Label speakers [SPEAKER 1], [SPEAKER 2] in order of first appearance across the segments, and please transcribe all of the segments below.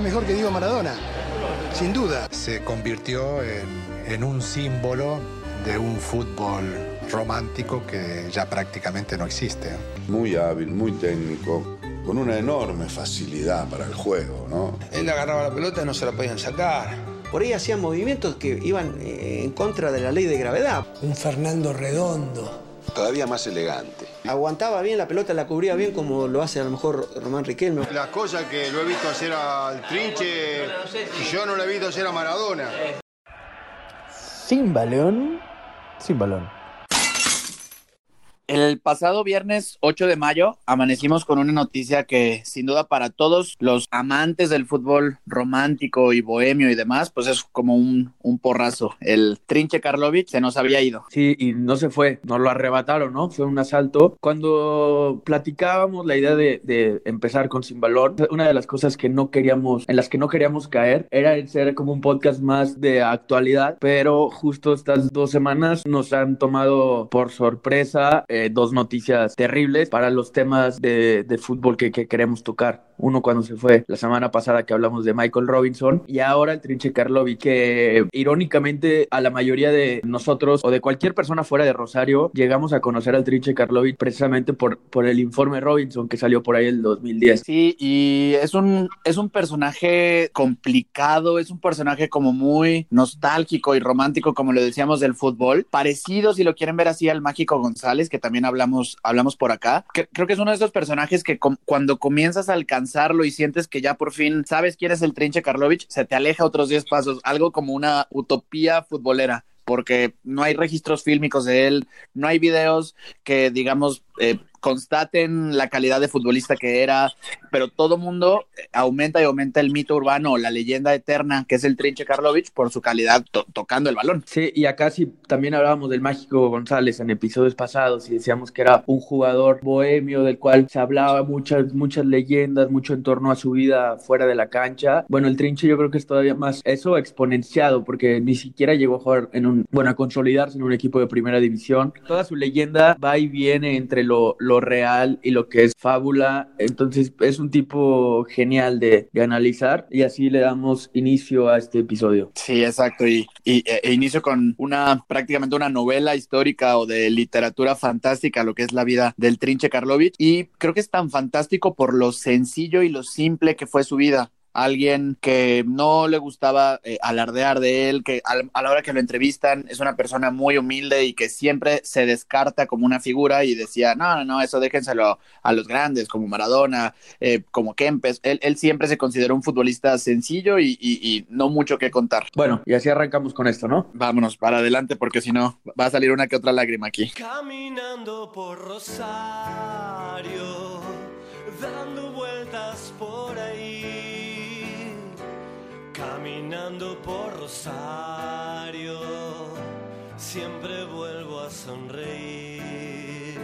[SPEAKER 1] Es mejor que Diego Maradona, sin duda.
[SPEAKER 2] Se convirtió en, en un símbolo de un fútbol romántico que ya prácticamente no existe.
[SPEAKER 3] Muy hábil, muy técnico, con una enorme facilidad para el juego, ¿no?
[SPEAKER 4] Él agarraba la pelota y no se la podían sacar.
[SPEAKER 5] Por ahí hacían movimientos que iban eh, en contra de la ley de gravedad.
[SPEAKER 6] Un Fernando Redondo.
[SPEAKER 7] Todavía más elegante.
[SPEAKER 5] Aguantaba bien la pelota, la cubría bien como lo hace a lo mejor Román Riquelme.
[SPEAKER 8] Las cosas que lo he visto hacer al trinche y yo no lo he visto hacer a Maradona.
[SPEAKER 9] Sin balón, sin balón.
[SPEAKER 10] El pasado viernes 8 de mayo amanecimos con una noticia que sin duda para todos los amantes del fútbol romántico y bohemio y demás, pues es como un, porrazo. El Trinche Karlovic se nos había ido.
[SPEAKER 9] Sí, y no se fue, nos lo arrebataron, ¿no? Fue un asalto. Cuando platicábamos la idea de, de empezar con Sin Valor, una de las cosas que no queríamos, en las que no queríamos caer, era el ser como un podcast más de actualidad, pero justo estas dos semanas nos han tomado por sorpresa. Eh, dos noticias terribles para los temas de, de fútbol que, que, queremos tocar. Uno cuando se fue la semana pasada que hablamos de Michael Robinson y ahora el Trinche Karlovic que irónicamente a la mayoría de nosotros o de cualquier persona fuera de Rosario llegamos a conocer al Trinche Karlovic precisamente por, por el informe Robinson que salió por ahí el 2010.
[SPEAKER 10] Sí, y es un, es un personaje complicado, es un personaje como muy nostálgico y romántico como lo decíamos del fútbol, parecido si lo quieren ver así al Mágico González que también hablamos, hablamos por acá. Creo que es uno de esos personajes que com cuando comienzas a alcanzarlo y sientes que ya por fin sabes quién es el Trinche Karlovic, se te aleja otros 10 pasos, algo como una utopía futbolera porque no hay registros fílmicos de él, no hay videos que, digamos, eh, constaten la calidad de futbolista que era, pero todo mundo aumenta y aumenta el mito urbano, la leyenda eterna que es el Trinche Karlovic por su calidad to tocando el balón.
[SPEAKER 9] Sí, y acá sí también hablábamos del Mágico González en episodios pasados y decíamos que era un jugador bohemio del cual se hablaba muchas, muchas leyendas, mucho en torno a su vida fuera de la cancha. Bueno, el Trinche yo creo que es todavía más eso exponenciado porque ni siquiera llegó a jugar en un, bueno, a consolidarse en un equipo de primera división. Toda su leyenda va y viene entre lo, lo real y lo que es fábula. Entonces es un tipo genial de, analizar y así le damos inicio a este episodio.
[SPEAKER 10] Sí, exacto. Y, y e inicio con una prácticamente una novela histórica o de literatura fantástica, lo que es la vida del Trinche Karlovic. Y creo que es tan fantástico por lo sencillo y lo simple que fue su vida alguien que no le gustaba eh, alardear de él, que a, a, la hora que lo entrevistan es una persona muy humilde y que siempre se descarta como una figura y decía, no, no, no, eso déjenselo a los grandes, como Maradona, eh, como Kempes. Él, él, siempre se consideró un futbolista sencillo y, y, y, no mucho que contar.
[SPEAKER 9] Bueno, y así arrancamos con esto, ¿no?
[SPEAKER 10] Vámonos para adelante porque si no va a salir una que otra lágrima aquí.
[SPEAKER 11] Caminando por Rosario, dando vueltas por caminando por Rosario, siempre vuelvo a sonreír.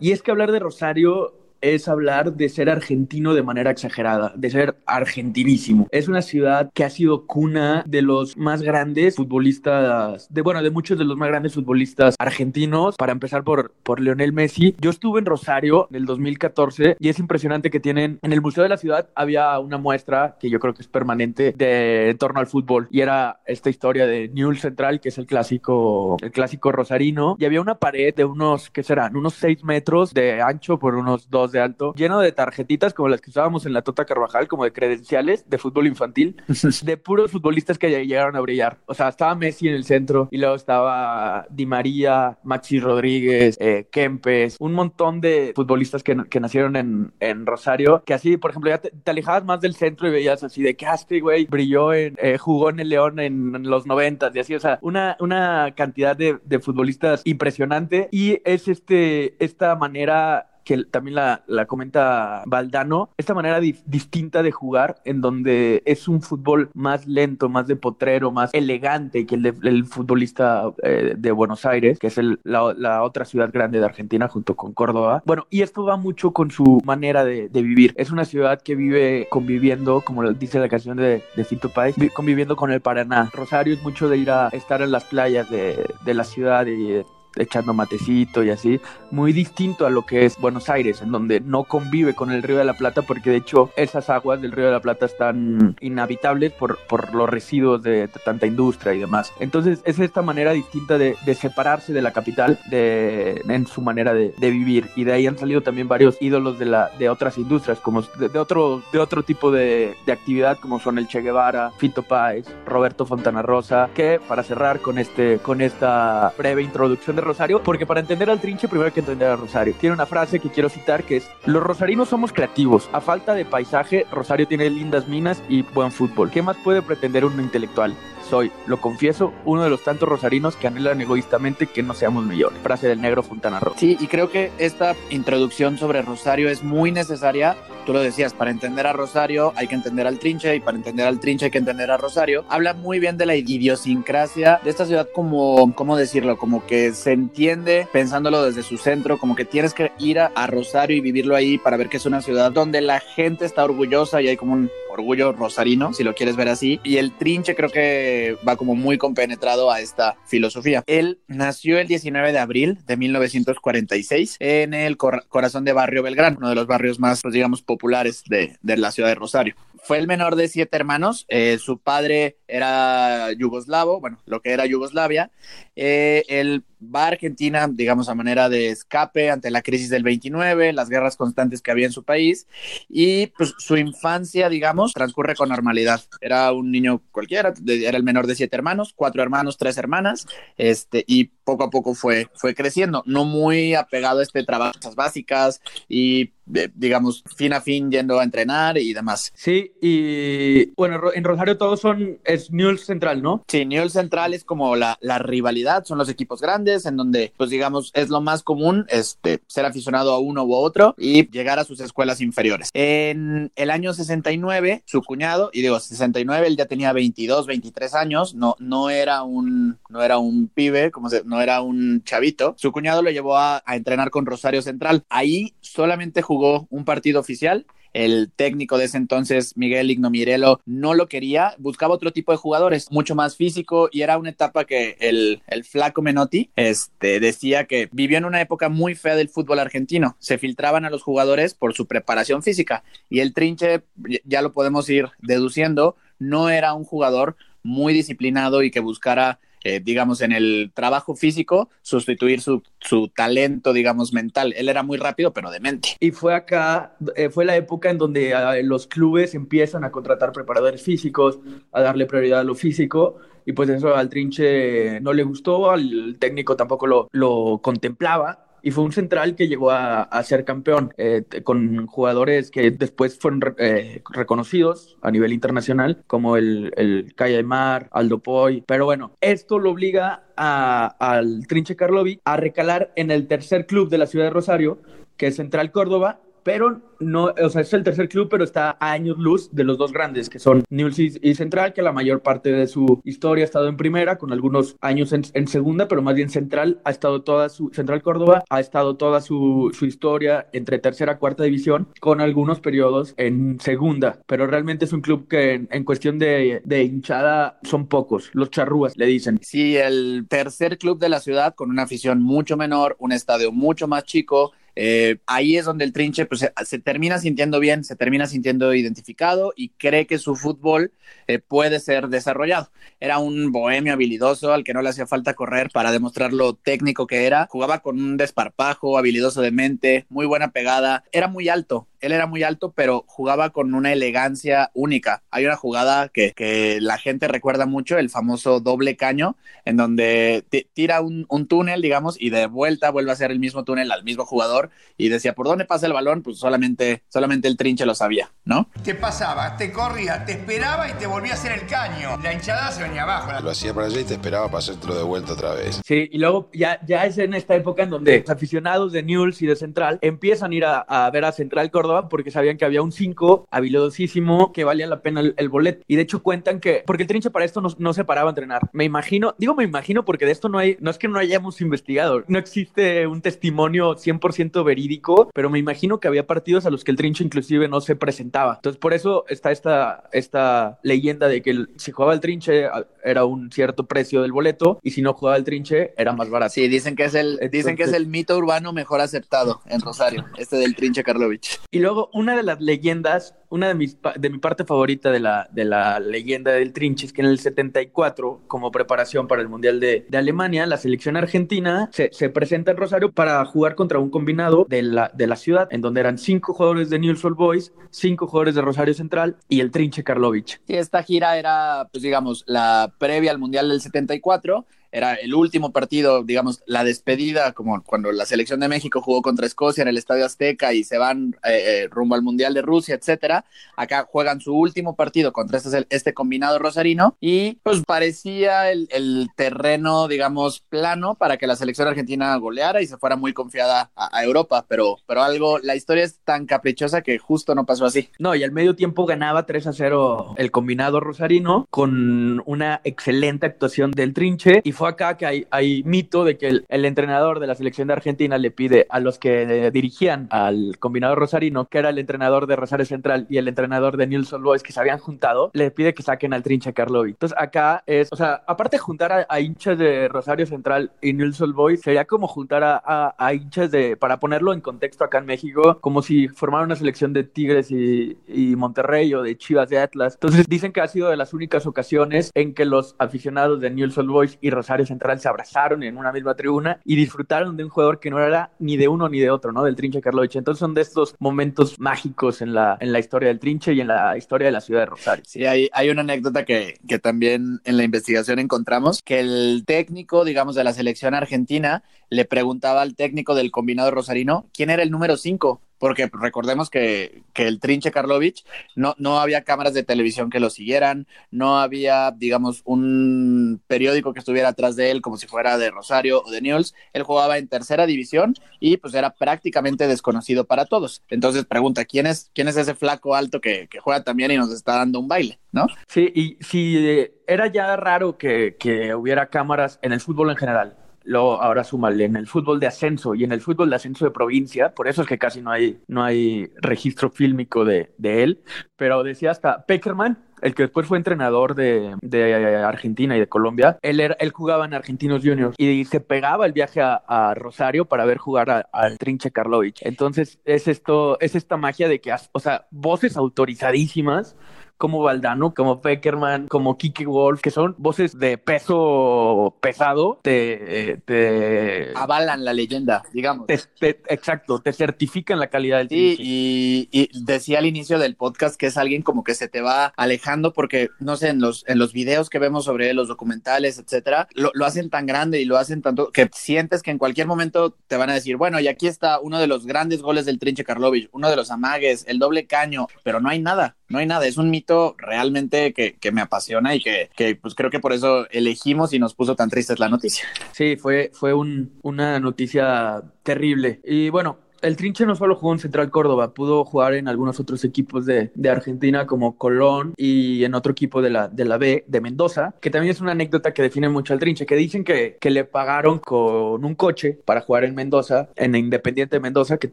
[SPEAKER 9] Y es que hablar de Rosario es hablar de ser argentino de manera exagerada, de ser argentinísimo. Es una ciudad que ha sido cuna de los más grandes futbolistas, de bueno, de muchos de los más grandes futbolistas argentinos. Para empezar por, por Lionel Messi. Yo estuve en Rosario en el 2014 y es impresionante que tienen, en el Museo de la Ciudad había una muestra que yo creo que es permanente de en torno al fútbol y era esta historia de Newell Central, que es el clásico, el clásico rosarino, y había una pared de unos, ¿qué serán? Unos 6 metros de ancho por unos 2 de alto, lleno de tarjetitas como las que usábamos en la Tota Carvajal, como de credenciales de fútbol infantil, de puros futbolistas que llegaron a brillar. O sea, estaba Messi en el centro y luego estaba Di María, Maxi Rodríguez, eh, Kempes, un montón de futbolistas que, que nacieron en, en, Rosario, que así, por ejemplo, ya te, te, alejabas más del centro y veías así de que este güey brilló en, eh, jugó en el León en, en los noventas y así, o sea, una, una cantidad de, de futbolistas impresionante y es este, esta manera que también la, la, comenta Valdano, esta manera di distinta de jugar en donde es un fútbol más lento, más de potrero, más elegante que el, de, el futbolista eh, de Buenos Aires, que es el, la, otra ciudad grande de Argentina junto con Córdoba. Bueno, y esto va mucho con su manera de, de vivir. Es una ciudad que vive conviviendo, como dice la canción de, de Fito Páez, conviviendo con el Paraná. Rosario es mucho de ir a estar en las playas de, de la ciudad y echando matecito y así, muy distinto a lo que es Buenos Aires, en donde no convive con el Río de la Plata, porque de hecho esas aguas del Río de la Plata están inhabitables por, por los residuos de, tanta industria y demás. Entonces es esta manera distinta de, de separarse de la capital de, en su manera de, de, vivir. Y de ahí han salido también varios ídolos de, la, de otras industrias, como de, otro, de otro tipo de, actividad, como son el Che Guevara, Fito Páez, Roberto Fontana Rosa, que para cerrar con, este, con esta breve introducción de Rosario, porque para entender al trinche primero hay que entender a Rosario. Tiene una frase que quiero citar que es, los rosarinos somos creativos, a falta de paisaje, Rosario tiene lindas minas y buen fútbol. ¿Qué más puede pretender un intelectual? Soy, lo confieso, uno de los tantos rosarinos que anhelan egoístamente que no seamos millones. Frase del negro Fontana.
[SPEAKER 10] Sí, y creo que esta introducción sobre Rosario es muy necesaria. Tú lo decías, para entender a Rosario hay que entender al trinche y para entender al trinche hay que entender a Rosario. Habla muy bien de la idiosincrasia de esta ciudad como, ¿cómo decirlo? Como que se entiende pensándolo desde su centro, como que tienes que ir a, a Rosario y vivirlo ahí para ver que es una ciudad donde la gente está orgullosa y hay como un orgullo rosarino, si lo quieres ver así. Y el trinche creo que va como muy compenetrado a esta filosofía. Él nació el 19 de abril de 1946 en el corazón de Barrio Belgrano, uno de los barrios más, pues, digamos, populares de, de la ciudad de Rosario. Fue el menor de siete hermanos. Eh, su padre era yugoslavo, bueno, lo que era Yugoslavia. Eh, él va a Argentina, digamos, a manera de escape ante la crisis del 29, las guerras constantes que había en su país. Y pues su infancia, digamos, transcurre con normalidad. Era un niño cualquiera, era el menor de siete hermanos, cuatro hermanos, tres hermanas, este, y poco a poco fue, fue creciendo, no muy apegado a este trabajo básicas y digamos, fin a fin yendo a entrenar y demás.
[SPEAKER 9] Sí, y bueno, en Rosario todos son, es Newell Central, ¿no?
[SPEAKER 10] Sí, Newell Central es como la, la, rivalidad, son los equipos grandes en donde, pues digamos, es lo más común este, ser aficionado a uno u otro y llegar a sus escuelas inferiores. En el año 69, su cuñado, y digo 69, él ya tenía 22, 23 años, no, no era un, no era un pibe, como no era un chavito, su cuñado lo llevó a, a entrenar con Rosario Central. Ahí solamente jugó un partido oficial. El técnico de ese entonces, Miguel Ignomirelo, no lo quería, buscaba otro tipo de jugadores, mucho más físico, y era una etapa que el, el flaco Menotti este, decía que vivió en una época muy fea del fútbol argentino. Se filtraban a los jugadores por su preparación física, y el trinche, ya lo podemos ir deduciendo, no era un jugador muy disciplinado y que buscara eh, digamos, en el trabajo físico, sustituir su, su, talento, digamos, mental. Él era muy rápido, pero de mente.
[SPEAKER 9] Y fue acá, eh, fue la época en donde uh, los clubes empiezan a contratar preparadores físicos, a darle prioridad a lo físico. Y pues eso al Trinche no le gustó, al técnico tampoco lo, lo contemplaba y fue un central que llegó a, a ser campeón eh, con jugadores que después fueron eh, reconocidos a nivel internacional, como el, el Calle Mar, Aldo Poy. Pero bueno, esto lo obliga a, al Trinche Karlovic a recalar en el tercer club de la ciudad de Rosario, que es Central Córdoba, pero no, o sea, es el tercer club, pero está a años luz de los dos grandes, que son Newell's y Central, que la mayor parte de su historia ha estado en primera, con algunos años en, segunda, pero más bien Central ha estado toda su, Central Córdoba ha estado toda su, su historia entre tercera y cuarta división, con algunos periodos en segunda, pero realmente es un club que en, en cuestión de, de, hinchada son pocos, los charrúas le dicen.
[SPEAKER 10] Sí, el tercer club de la ciudad, con una afición mucho menor, un estadio mucho más chico, eh, ahí es donde el trinche pues, se, termina sintiendo bien, se termina sintiendo identificado y cree que su fútbol eh, puede ser desarrollado. Era un bohemio habilidoso al que no le hacía falta correr para demostrar lo técnico que era. Jugaba con un desparpajo, habilidoso de mente, muy buena pegada. Era muy alto, él era muy alto, pero jugaba con una elegancia única. Hay una jugada que, que la gente recuerda mucho, el famoso doble caño, en donde tira un, un, túnel, digamos, y de vuelta vuelve a hacer el mismo túnel al mismo jugador y decía, ¿por dónde pasa el balón? Pues solamente, solamente el trinche lo sabía, ¿no?
[SPEAKER 7] Te pasaba, te corría, te esperaba y te volvía a hacer el caño. La hinchada se venía abajo.
[SPEAKER 3] Lo hacía para allá y te esperaba para hacértelo de vuelta otra vez.
[SPEAKER 9] Sí, y luego ya, ya es en esta época en donde los aficionados de Newell's y de Central empiezan a ir a, a ver a Central Córdoba Porque sabían que había un 5 habilidosísimo que valía la pena el, el boleto. Y de hecho cuentan que, porque el trinche para esto no, no se paraba a entrenar. Me imagino, digo me imagino porque de esto no hay, no es que no hayamos investigado, no existe un testimonio 100% verídico, pero me imagino que había partidos a los que el trinche inclusive no se presentaba. Entonces por eso está esta, esta leyenda de que el- si jugaba el trinche era un cierto precio del boleto y si no jugaba el trinche era más barato.
[SPEAKER 10] Sí, dicen que es el, dicen que es el mito urbano mejor aceptado en Rosario, este del Trinche Karlovich.
[SPEAKER 9] Y luego, una de las leyendas, una de, mis, de mi parte favorita de la, de la leyenda del Trinche es que en el 74, como preparación para el Mundial de, de Alemania, la selección argentina se, se presenta en Rosario para jugar contra un combinado de la, de la ciudad, en donde eran cinco jugadores de Newell's Old Boys, cinco jugadores de Rosario Central y el Trinche Karlovich.
[SPEAKER 10] Sí, esta gira era, pues digamos, la previa al Mundial del 74. Era el último partido, digamos, la despedida, como cuando la selección de México jugó contra Escocia en el Estadio Azteca y se van eh, eh, rumbo al Mundial de Rusia, etcétera. Acá juegan su último partido contra este, este combinado rosarino y pues parecía el, el terreno, digamos, plano para que la selección argentina goleara y se fuera muy confiada a, a Europa, pero, pero algo, la historia es tan caprichosa que justo no pasó así.
[SPEAKER 9] No, y al medio tiempo ganaba 3 a 0 el combinado rosarino con una excelente actuación del Trinche. Y fue acá que hay, hay mito de que el, el entrenador de la selección de Argentina le pide a los que eh, dirigían al combinado rosarino, que era el entrenador de Rosario Central y el entrenador de Nilsson Boys que se habían juntado, le pide que saquen al Trinche Karlovic. Entonces acá es, o sea, aparte de juntar a, a hinchas de Rosario Central y Nilsson Boys, sería como juntar a, a- a hinchas de, para ponerlo en contexto acá en México, como si formaran una selección de Tigres y, y Monterrey o de Chivas de Atlas. Entonces dicen que ha sido de las únicas ocasiones en que los aficionados de Old Boys y Rosario Central se abrazaron en una misma tribuna y disfrutaron de un jugador que no era ni de uno ni de otro, ¿no? Del Trinche Karlovich. Entonces son de estos momentos mágicos en la, en la historia del Trinche y en la historia de la ciudad de Rosario.
[SPEAKER 10] Sí, hay, hay una anécdota que, que también en la investigación encontramos, que el técnico, digamos, de la selección argentina le preguntaba al técnico del combinado rosarino quién era el número 5, porque recordemos que, que el Trinche Karlovich no, no había cámaras de televisión que lo siguieran, no había, digamos, un periódico que estuviera atrás de él como si fuera de Rosario o de Newell's. Él jugaba en tercera división y pues era prácticamente desconocido para todos. Entonces pregunta, ¿quién es, quién es ese flaco alto que, que juega también y nos está dando un baile, no?
[SPEAKER 9] Sí, y si eh, era ya raro que, que hubiera cámaras en el fútbol en general, luego ahora súmale en el fútbol de ascenso y en el fútbol de ascenso de provincia, por eso es que casi no hay, no hay registro fílmico de, de él, pero decía hasta Peckerman, el que después fue entrenador de, de Argentina y de Colombia, él, él jugaba en Argentinos Juniors y se pegaba el viaje a, Rosario para ver jugar al Trinche Karlovich. Entonces es esto, es esta magia de que, o sea, voces autorizadísimas como Valdano, como Peckerman, como Kike Wolf, que son voces de peso pesado, te, eh, te,
[SPEAKER 10] Avalan la leyenda, digamos.
[SPEAKER 9] te- te- exacto, te certifican la calidad del
[SPEAKER 10] Sí, y, y decía al inicio del podcast que es alguien como que se te va alejando porque, no sé, en los, en los videos que vemos sobre los documentales, etcétera, lo, lo hacen tan grande y lo hacen tanto que sientes que en cualquier momento te van a decir, bueno, y aquí está uno de los grandes goles del Trinche Karlovich, uno de los amagues, el doble caño, pero no hay nada, no hay nada, es un mito realmente que, que me apasiona y que, que, pues creo que por eso elegimos y nos puso tan tristes la noticia.
[SPEAKER 9] Sí, fue, fue un- una noticia terrible. Y bueno, el Trinche no solo jugó en Central Córdoba, pudo jugar en algunos otros equipos de, Argentina como Colón y en otro equipo de la, de la B, de Mendoza, que también es una anécdota que define mucho al Trinche, que dicen que, le pagaron con un coche para jugar en Mendoza, en Independiente de Mendoza, que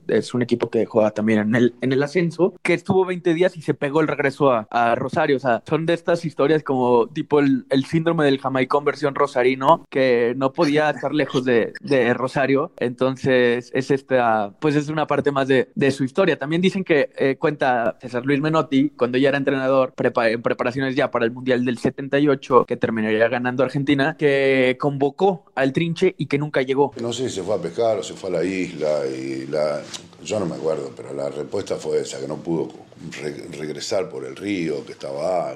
[SPEAKER 9] es un equipo que juega también en el, en el ascenso, que estuvo 20 días y se pegó el regreso a, a Rosario. O sea, son de estas historias como tipo el, el síndrome del Jamaicón versión rosarino, que no podía estar lejos de, de Rosario. Entonces, es esta, pues es una parte más de, de su historia. También dicen que eh, cuenta César Luis Menotti, cuando ya era entrenador, prepa- en preparaciones ya para el Mundial del 78, que terminaría ganando Argentina, que convocó al Trinche y que nunca llegó.
[SPEAKER 3] No sé si se fue a pescar o se fue a la isla y la... Yo no me acuerdo, pero la respuesta fue esa, que no pudo re- regresar por el río que estaba.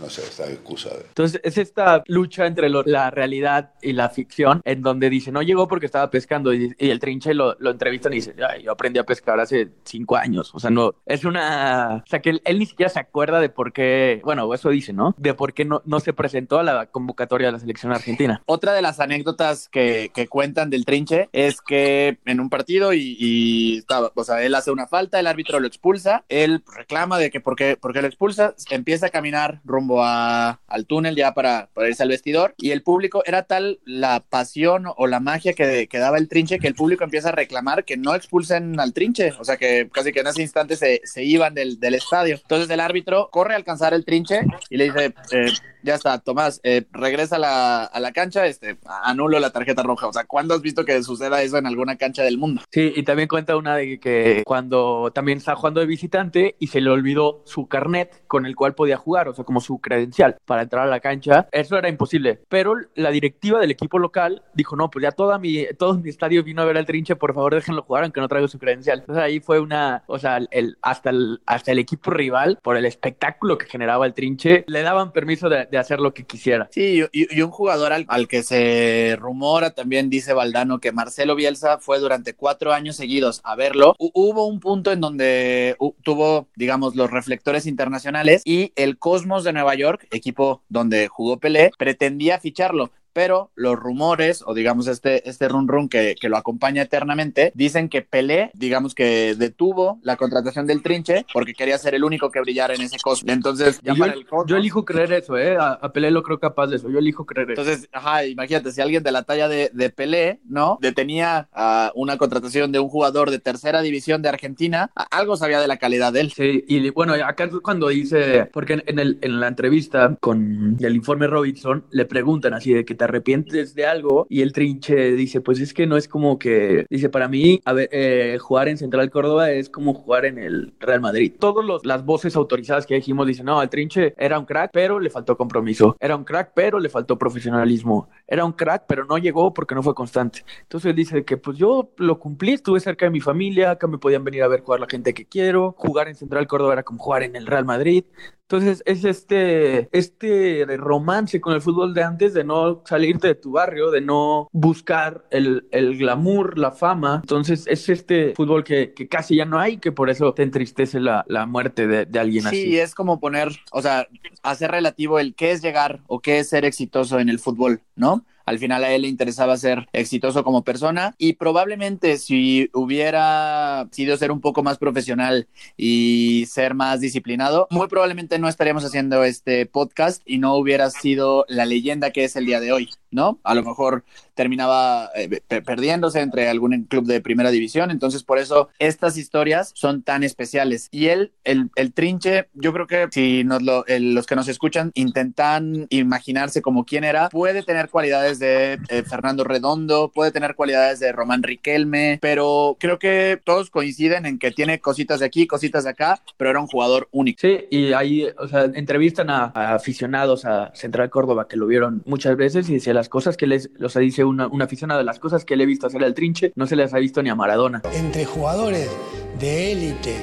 [SPEAKER 3] No sé, esta excusa de...
[SPEAKER 9] Entonces, es esta lucha entre lo- la realidad y la ficción, en donde dice, no llegó porque estaba pescando, y, y el trinche lo, lo entrevistan y dice, "Ay, yo aprendí a pescar hace cinco años. O sea, no, es una... O sea, que él, él ni siquiera se acuerda de por qué, bueno, eso dice, ¿no? De por qué no, no se presentó a la convocatoria de la selección argentina.
[SPEAKER 10] Otra de las anécdotas que, que cuentan del trinche es que en un partido y, y estaba, o sea, él hace una falta, el árbitro lo expulsa, él reclama de que porque, porque lo expulsa, empieza a caminar rumbo a, al túnel ya para, para irse al vestidor y el público, era tal la pasión o la magia que, daba el trinche que el público empieza a reclamar que no expulsen al trinche, o sea que casi que en ese instante se, se iban del, del estadio. Entonces el árbitro corre a alcanzar el trinche y le dice, eh, ya está, Tomás, eh, regresa a la, a la cancha, este, anulo la tarjeta roja. O sea, ¿cuándo has visto que suceda eso en alguna cancha del mundo?
[SPEAKER 9] Sí, y también cuenta una de que cuando también estaba jugando de visitante y se le olvidó su carnet con el cual podía jugar, o sea, como su credencial para entrar a la cancha, eso era imposible. Pero la directiva del equipo local dijo, no, pues ya toda mi, todo mi estadio vino a ver al trinche, por favor déjenlo jugar aunque no traiga su credencial. Entonces ahí fue una, o sea, el, hasta, el, hasta el equipo rival, por el espectáculo que generaba el trinche, le daban permiso de, de hacer lo que quisiera.
[SPEAKER 10] Sí, y, y un jugador al, al, que se rumora también dice Valdano que Marcelo Bielsa fue durante cuatro años seguidos a verlo. H hubo un punto en donde tuvo, digamos, los reflectores internacionales y el De Nueva York, equipo donde jugó Pelé, pretendía ficharlo pero los rumores, o digamos este, este run run que, que, lo acompaña eternamente, dicen que Pelé, digamos que detuvo la contratación del trinche porque quería ser el único que brillara en ese cosmos. Entonces,
[SPEAKER 9] yo, el cosmos, yo, elijo creer eso, ¿eh? A, a, Pelé lo creo capaz de eso, yo elijo creer eso.
[SPEAKER 10] Entonces, ajá, imagínate, si alguien de la talla de, de Pelé, ¿no? Detenía a una contratación de un jugador de tercera división de Argentina, algo sabía de la calidad de él.
[SPEAKER 9] Sí, y bueno, acá cuando dice, porque en, en, el, en la entrevista con el informe Robinson, le preguntan así de que te arrepientes de algo y el trinche dice, pues es que no es como que, dice, para mí, eh, jugar en Central Córdoba es como jugar en el Real Madrid. Todas las voces autorizadas que dijimos dicen, no, el trinche era un crack, pero le faltó compromiso. Era un crack, pero le faltó profesionalismo. Era un crack, pero no llegó porque no fue constante. Entonces dice que pues yo lo cumplí, estuve cerca de mi familia, acá me podían venir a ver jugar la gente que quiero, jugar en Central Córdoba era como jugar en el Real Madrid. Entonces es este, este romance con el fútbol de antes de no salirte de tu barrio, de no buscar el, el glamour, la fama. Entonces es este fútbol que, que, casi ya no hay, que por eso te entristece la, la muerte de, de alguien
[SPEAKER 10] sí,
[SPEAKER 9] así.
[SPEAKER 10] Sí, es como poner, o sea, hacer relativo el qué es llegar o qué es ser exitoso en el fútbol, ¿no? Al final a él le interesaba ser exitoso como persona y probablemente si hubiera sido ser un poco más profesional y ser más disciplinado, muy probablemente no estaríamos haciendo este podcast y no hubiera sido la leyenda que es el día de hoy, ¿no? A lo mejor terminaba eh, perdiéndose entre algún club de primera división, entonces por eso estas historias son tan especiales. Y él, el, el trinche, yo creo que si el, los que nos escuchan intentan imaginarse como quién era, puede tener cualidades de eh, Fernando Redondo, puede tener cualidades de Román Riquelme, pero creo que todos coinciden en que tiene cositas de aquí, cositas de acá, pero era un jugador único.
[SPEAKER 9] Sí, y ahí, o sea, entrevistan a, a aficionados a Central Córdoba que lo vieron muchas veces y dice las cosas que les, los dice una, un aficionado de las cosas que le he visto hacer al trinche, no se les ha visto ni a Maradona.
[SPEAKER 6] Entre jugadores de élite,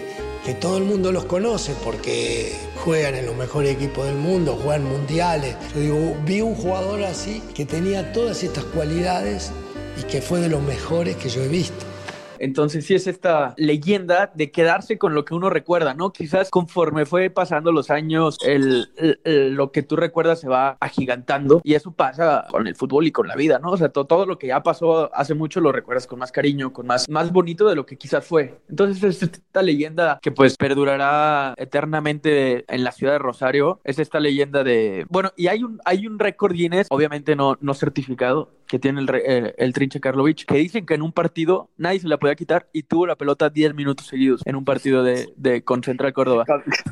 [SPEAKER 6] que todo el mundo los conoce porque juegan en los mejores equipos del mundo, juegan mundiales. Yo digo, vi un jugador así que tenía todas estas cualidades y que fue de los mejores que yo he visto.
[SPEAKER 9] Entonces sí es esta leyenda de quedarse con lo que uno recuerda, ¿no? Quizás conforme fue pasando los años, el, el, el, lo que tú recuerdas se va agigantando y eso pasa con el fútbol y con la vida, ¿no? O sea, to, todo lo que ya pasó hace mucho lo recuerdas con más cariño, con más, más bonito de lo que quizás fue. Entonces es esta leyenda que pues perdurará eternamente en la ciudad de Rosario. Es esta leyenda de... Bueno, y hay un, hay un récord Guinness, obviamente no, no certificado, que tiene el, el, el, Trinche Karlovich, que dicen que en un partido nadie se la podía quitar y tuvo la pelota 10 minutos seguidos en un partido de, de con Central Córdoba.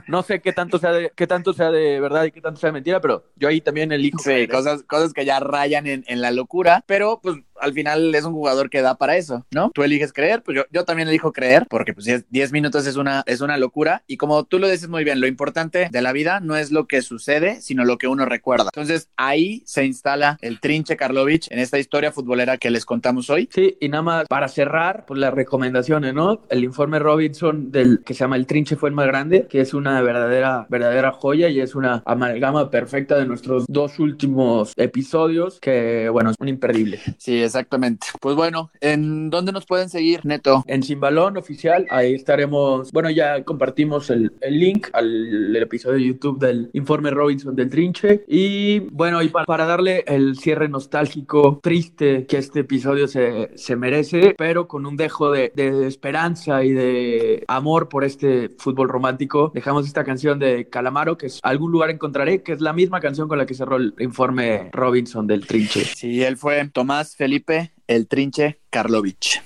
[SPEAKER 9] No sé qué tanto sea de, qué tanto sea de verdad y qué tanto sea de mentira, pero yo ahí también elijo.
[SPEAKER 10] Sí, cosas, cosas que ya rayan en, en, la locura, pero pues al final es un jugador que da para eso, ¿no? Tú eliges creer, pues yo, yo también elijo creer, porque pues 10 minutos es una, es una locura. Y como tú lo dices muy bien, lo importante de la vida no es lo que sucede, sino lo que uno recuerda. Entonces ahí se instala el trinche Karlovich en esta historia futbolera que les contamos hoy.
[SPEAKER 9] Sí, y nada más para cerrar, pues las recomendaciones, ¿no? El informe Robinson del que se llama El trinche fue el más grande, que es una verdadera, verdadera joya y es una amalgama perfecta de nuestros dos últimos episodios, que bueno, es un imperdible.
[SPEAKER 10] Sí, exactamente. Pues bueno, ¿en dónde nos pueden seguir, Neto?
[SPEAKER 9] En Sin Balón Oficial, ahí estaremos, bueno, ya compartimos el, el link al el episodio de YouTube del informe Robinson del Trinche. Y bueno, y para, para darle el cierre nostálgico, triste que este episodio se, se merece, pero con un dejo de, de esperanza y de amor por este fútbol romántico, dejamos esta canción de Calamaro, que es Algún lugar encontraré, que es la misma canción con la que cerró el informe Robinson del Trinche.
[SPEAKER 10] Sí, él fue Tomás Felipe, el Trinche Karlovich.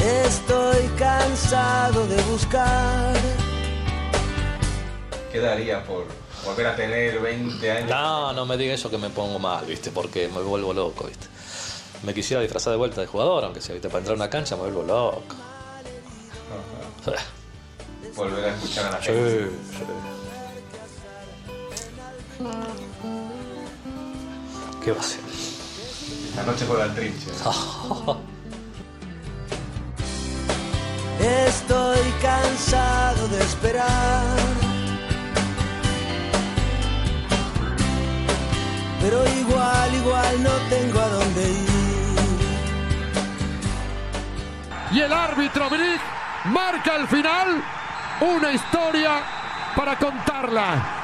[SPEAKER 11] Estoy cansado de buscar.
[SPEAKER 12] ¿Qué daría por volver a tener 20 años?
[SPEAKER 13] No, no me diga eso que me pongo mal, ¿viste? Porque me vuelvo loco, ¿viste? Me quisiera disfrazar de vuelta de jugador, aunque sea, ¿viste? Para entrar a una cancha me vuelvo loco.
[SPEAKER 12] Volver a escuchar a la
[SPEAKER 13] Sí,
[SPEAKER 12] gente.
[SPEAKER 13] sí. ¿Qué va a ser?
[SPEAKER 12] La noche juega al trinche.
[SPEAKER 11] Estoy cansado de esperar. Pero igual, igual no tengo a dónde ir.
[SPEAKER 14] Y el árbitro Brick marca el final. Una historia para contarla.